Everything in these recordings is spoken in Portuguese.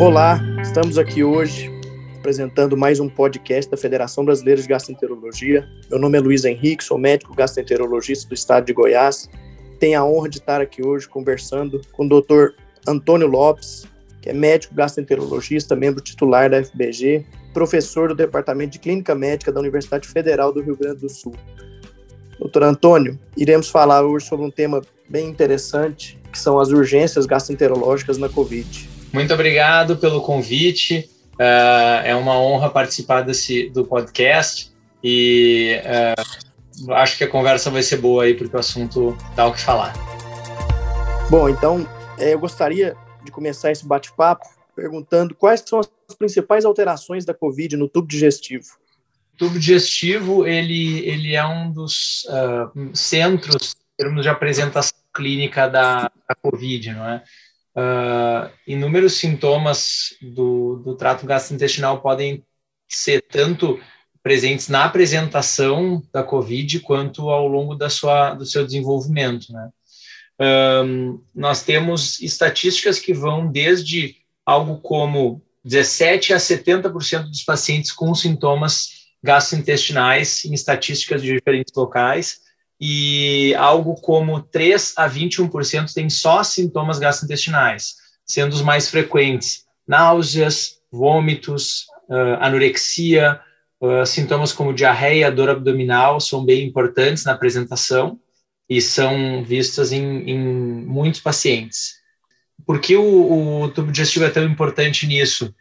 Olá, estamos aqui hoje apresentando mais um podcast da Federação Brasileira de Gastroenterologia. Meu nome é Luiz Henrique, sou médico gastroenterologista do estado de Goiás. Tenho a honra de estar aqui hoje conversando com o Dr. Antônio Lopes, que é médico gastroenterologista, membro titular da FBG, professor do Departamento de Clínica Médica da Universidade Federal do Rio Grande do Sul. Doutor Antônio, iremos falar hoje sobre um tema bem interessante, que são as urgências gastroenterológicas na Covid. Muito obrigado pelo convite. Uh, é uma honra participar desse, do podcast e uh, acho que a conversa vai ser boa aí, porque o assunto dá o que falar. Bom, então é, eu gostaria de começar esse bate-papo perguntando quais são as principais alterações da COVID no tubo digestivo. O tubo digestivo ele, ele é um dos uh, centros em termos de apresentação clínica da, da COVID, não é? Uh, inúmeros sintomas do, do trato gastrointestinal podem ser tanto presentes na apresentação da COVID quanto ao longo da sua, do seu desenvolvimento. Né? Um, nós temos estatísticas que vão desde algo como 17 a 70% dos pacientes com sintomas gastrointestinais em estatísticas de diferentes locais, e algo como 3 a 21% tem só sintomas gastrointestinais, sendo os mais frequentes náuseas, vômitos, uh, anorexia, uh, sintomas como diarreia, dor abdominal são bem importantes na apresentação e são vistas em, em muitos pacientes. Por que o, o, tubo digestivo é tão importante nisso?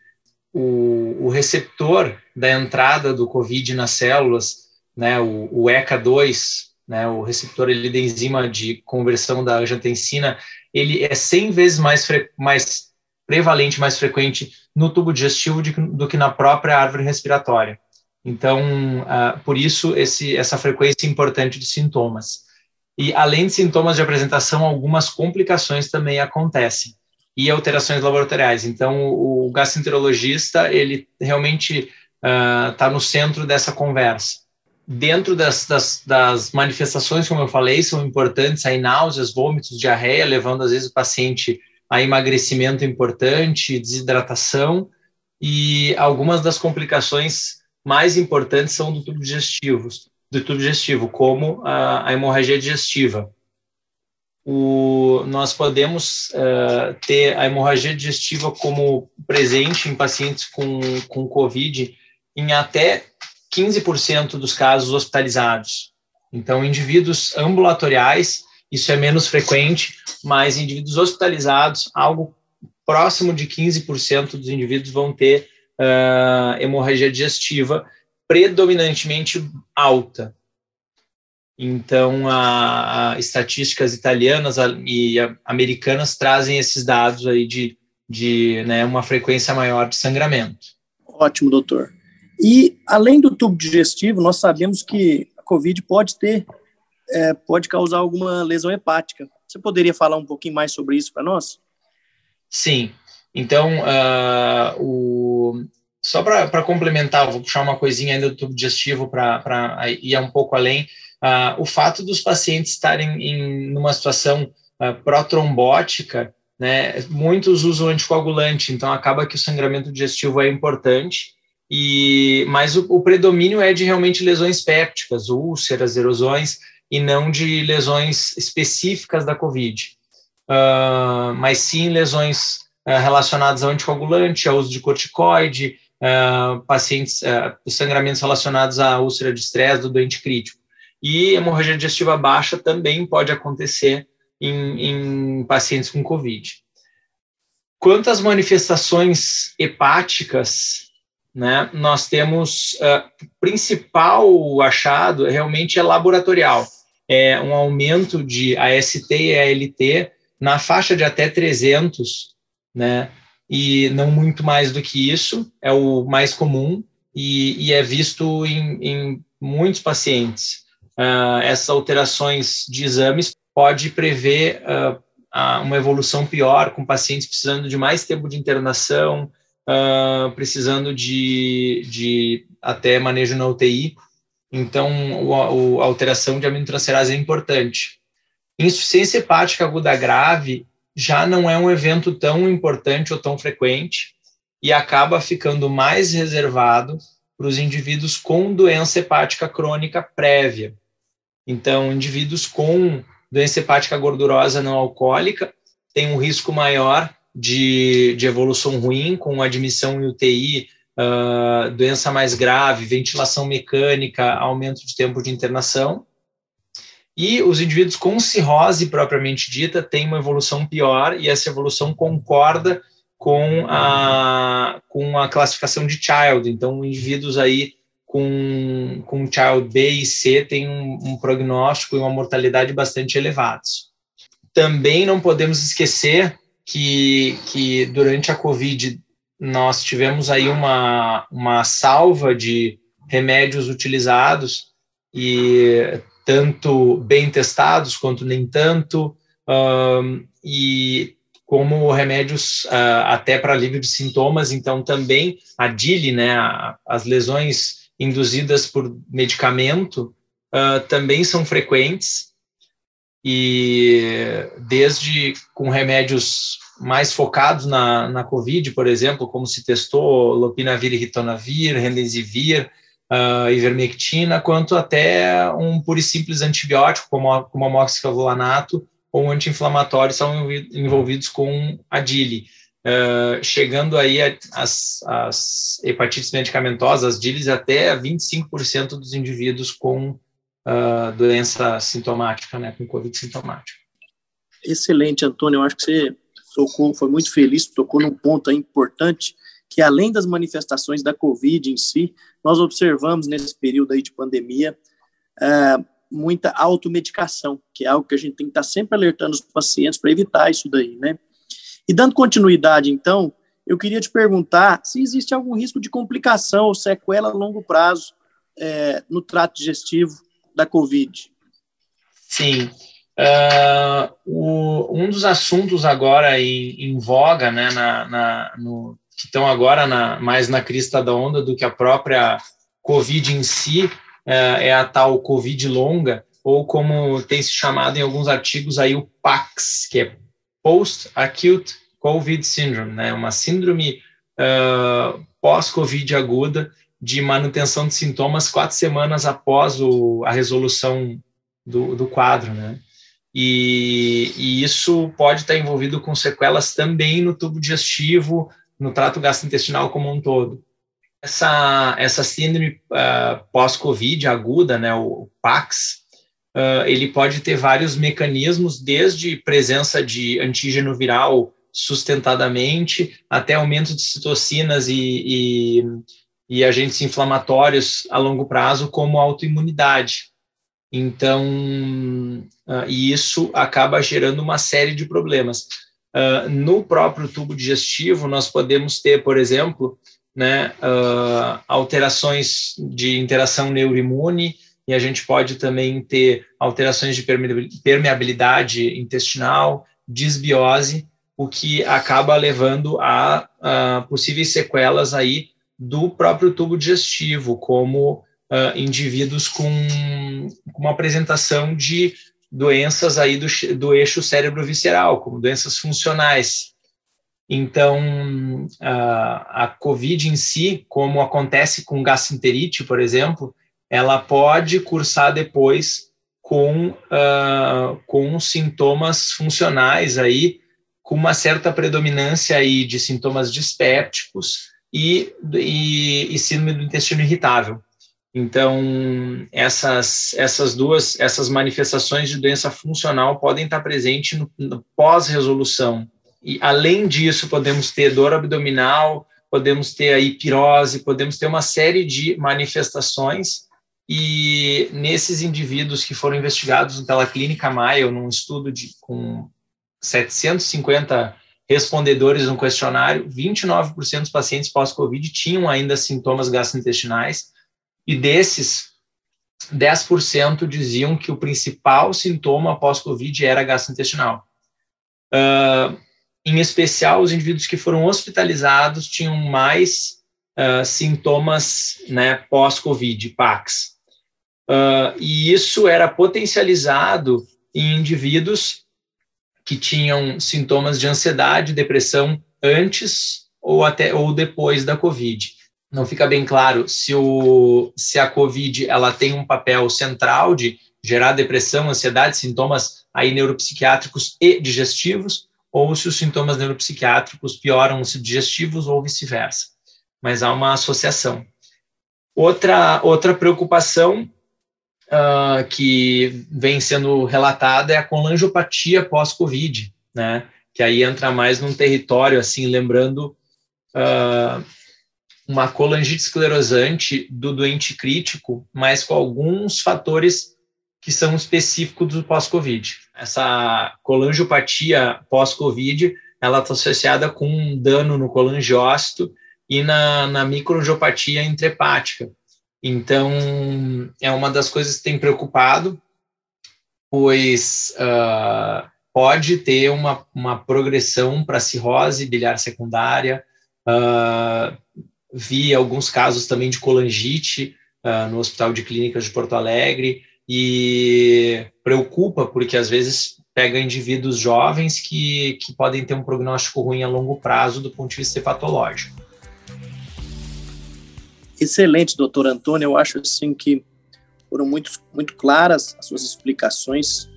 O, o receptor da entrada do COVID nas células, né, o, o ECA2, né, o receptor ele, da enzima de conversão da angiotensina, ele é 100 vezes mais, mais prevalente, mais frequente no tubo digestivo de, do que na própria árvore respiratória. Então, uh, por isso, esse, essa frequência importante de sintomas. E, além de sintomas de apresentação, algumas complicações também acontecem e alterações laboratoriais. Então, o, o gastroenterologista, ele realmente está uh, no centro dessa conversa dentro das, das, das, manifestações, como eu falei, são importantes aí náuseas, vômitos, diarreia, levando às vezes o paciente a emagrecimento importante, desidratação, e algumas das complicações mais importantes são do tubo digestivo, do tubo digestivo, como a, a hemorragia digestiva. O, nós podemos uh, ter a hemorragia digestiva como presente em pacientes com, com COVID em até 15% dos casos hospitalizados. Então, indivíduos ambulatoriais, isso é menos frequente, mas indivíduos hospitalizados, algo próximo de 15% dos indivíduos vão ter uh, hemorragia digestiva predominantemente alta. Então, a, a estatísticas italianas e americanas trazem esses dados aí de, de né, uma frequência maior de sangramento. Ótimo, doutor. E, além do tubo digestivo, nós sabemos que a COVID pode ter, é, pode causar alguma lesão hepática. Você poderia falar um pouquinho mais sobre isso para nós? Sim. Então, uh, o, só para complementar, vou puxar uma coisinha ainda do tubo digestivo para ir um pouco além. Uh, o fato dos pacientes estarem em numa situação uh, protrombótica, né, muitos usam anticoagulante, então acaba que o sangramento digestivo é importante e, mas o, o, predomínio é de realmente lesões pépticas, úlceras, erosões, e não de lesões específicas da COVID. Uh, mas sim lesões uh, relacionadas ao anticoagulante, ao uso de corticoide, uh, pacientes, sangramentos relacionados à úlcera de estresse do doente crítico. E hemorragia digestiva baixa também pode acontecer em, em pacientes com COVID. Quanto às manifestações hepáticas, né, nós temos uh, principal achado realmente é laboratorial, é um aumento de AST e ALT na faixa de até 300, né, e não muito mais do que isso, é o mais comum e, e é visto em, em, muitos pacientes. Uh, essas alterações de exames pode prever uh, uma evolução pior, com pacientes precisando de mais tempo de internação, uh, precisando de, de até manejo na UTI. Então, o, a alteração de aminotransferase é importante. Insuficiência hepática aguda grave já não é um evento tão importante ou tão frequente, e acaba ficando mais reservado para os indivíduos com doença hepática crônica prévia. Então, indivíduos com doença hepática gordurosa não alcoólica têm um risco maior de, de evolução ruim, com admissão em UTI, uh, doença mais grave, ventilação mecânica, aumento de tempo de internação. E os indivíduos com cirrose propriamente dita têm uma evolução pior, e essa evolução concorda com a, com a classificação de child. Então, indivíduos aí com, com child B e C têm um, um prognóstico e uma mortalidade bastante elevados. Também não podemos esquecer que, que durante a Covid nós tivemos aí uma, uma salva de remédios utilizados e tanto bem testados quanto nem tanto, um, e como remédios uh, até para alívio de sintomas, então também a DILI, né, a, as lesões induzidas por medicamento, uh, também são frequentes, e desde com remédios mais focados na, na COVID, por exemplo, como se testou lopinavir ritonavir, remdesivir, uh, ivermectina, quanto até um puro e simples antibiótico, como, como amoxiclavulanato, ou anti-inflamatórios são envolvidos com a DILI. Uh, chegando aí as, as hepatites medicamentosas, as DILIs, até 25% dos indivíduos com doença sintomática, né, com Covid sintomática. Excelente, Antônio. Eu acho que você tocou, foi muito feliz, tocou num ponto importante, que além das manifestações da Covid em si, nós observamos nesse período aí de pandemia uh, muita automedicação, que é algo que a gente tem que estar sempre alertando os pacientes para evitar isso daí, né? E dando continuidade, então, eu queria te perguntar se existe algum risco de complicação ou sequela a longo prazo é, no trato digestivo da Covid. Sim. Uh, o, um dos assuntos agora em, em voga, né, na, na, no, que estão agora na, mais na crista da onda do que a própria Covid em si, uh, é a tal Covid longa, ou como tem se chamado em alguns artigos aí o PAX, que é Post-Acute COVID Syndrome, né, uma síndrome uh, pós-Covid aguda de manutenção de sintomas quatro semanas após o, a resolução do, do quadro, né? E, e, isso pode estar envolvido com sequelas também no tubo digestivo, no trato gastrointestinal como um todo. Essa, essa síndrome uh, pós-Covid aguda, né, o PAX, uh, ele pode ter vários mecanismos, desde presença de antígeno viral sustentadamente, até aumento de citocinas e, e, e agentes inflamatórios a longo prazo, como autoimunidade. Então, uh, e isso acaba gerando uma série de problemas. Uh, no próprio tubo digestivo, nós podemos ter, por exemplo, né, uh, alterações de interação neuroimune, e a gente pode também ter alterações de permeabilidade intestinal, disbiose, o que acaba levando a, a possíveis sequelas aí do próprio tubo digestivo, como uh, indivíduos com, com, uma apresentação de doenças aí do, do eixo cérebro-visceral, como doenças funcionais. Então, uh, a COVID em si, como acontece com gastroenterite, por exemplo, ela pode cursar depois com, uh, com sintomas funcionais aí, com uma certa predominância aí de sintomas dispépticos e, e, e síndrome do intestino irritável. Então, essas, essas duas, essas manifestações de doença funcional podem estar presentes no, no pós-resolução. E, além disso, podemos ter dor abdominal, podemos ter aí pirose, podemos ter uma série de manifestações e nesses indivíduos que foram investigados pela Clínica Mayo, num estudo de, com 750 respondedores no questionário, 29% dos pacientes pós-Covid tinham ainda sintomas gastrointestinais, e desses, 10% diziam que o principal sintoma pós-Covid era gastrointestinal. Uh, em especial, os indivíduos que foram hospitalizados tinham mais uh, sintomas né, pós-Covid, PAX. Uh, e isso era potencializado em indivíduos que tinham sintomas de ansiedade, depressão antes ou até ou depois da COVID. Não fica bem claro se, o, se a COVID ela tem um papel central de gerar depressão, ansiedade, sintomas aí neuropsiquiátricos e digestivos, ou se os sintomas neuropsiquiátricos pioram os digestivos ou vice-versa. Mas há uma associação. Outra, outra preocupação uh, que vem sendo relatada é a colangiopatia pós-Covid, né? Que aí entra mais num território, assim, lembrando uh, uma colangite esclerosante do doente crítico, mas com alguns fatores que são específicos do pós-Covid. Essa colangiopatia pós-Covid, ela está associada com um dano no colangiócito e na, na microangiopatia intrahepática. Então, é uma das coisas que tem preocupado, pois uh, pode ter uma, uma progressão para cirrose biliar secundária, uh, vi alguns casos também de colangite uh, no Hospital de Clínicas de Porto Alegre, e preocupa porque às vezes pega indivíduos jovens que, que podem ter um prognóstico ruim a longo prazo do ponto de vista patológico. Excelente, doutor Antônio. Eu acho assim que foram muito, muito claras as suas explicações,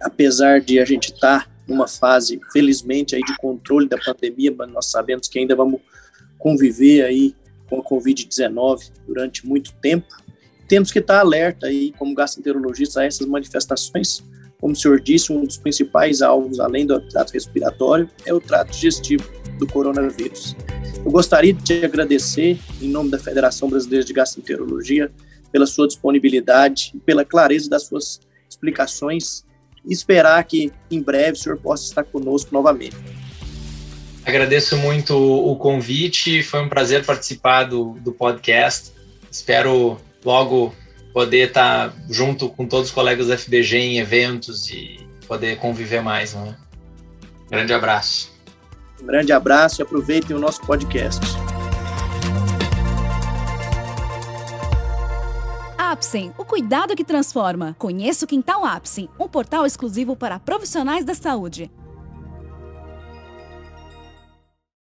apesar de a gente estar tá numa fase, felizmente, aí de controle da pandemia, mas nós sabemos que ainda vamos conviver aí com a Covid-19 durante muito tempo. Temos que estar alerta aí, como gastroenterologista, a essas manifestações. Como o senhor disse, um dos principais alvos, além do trato respiratório, é o trato digestivo do coronavírus. Eu gostaria de te agradecer, em nome da Federação Brasileira de Gastroenterologia, pela sua disponibilidade, pela clareza das suas explicações e esperar que em breve o senhor possa estar conosco novamente. Agradeço muito o convite, foi um prazer participar do, do podcast. Espero logo poder estar junto com todos os colegas da FBG em eventos e poder conviver mais. Né? Grande abraço. Um grande abraço e aproveitem o nosso podcast. Apsen, o cuidado que transforma. Conheça o Quintal Apsen, um portal exclusivo para profissionais da saúde.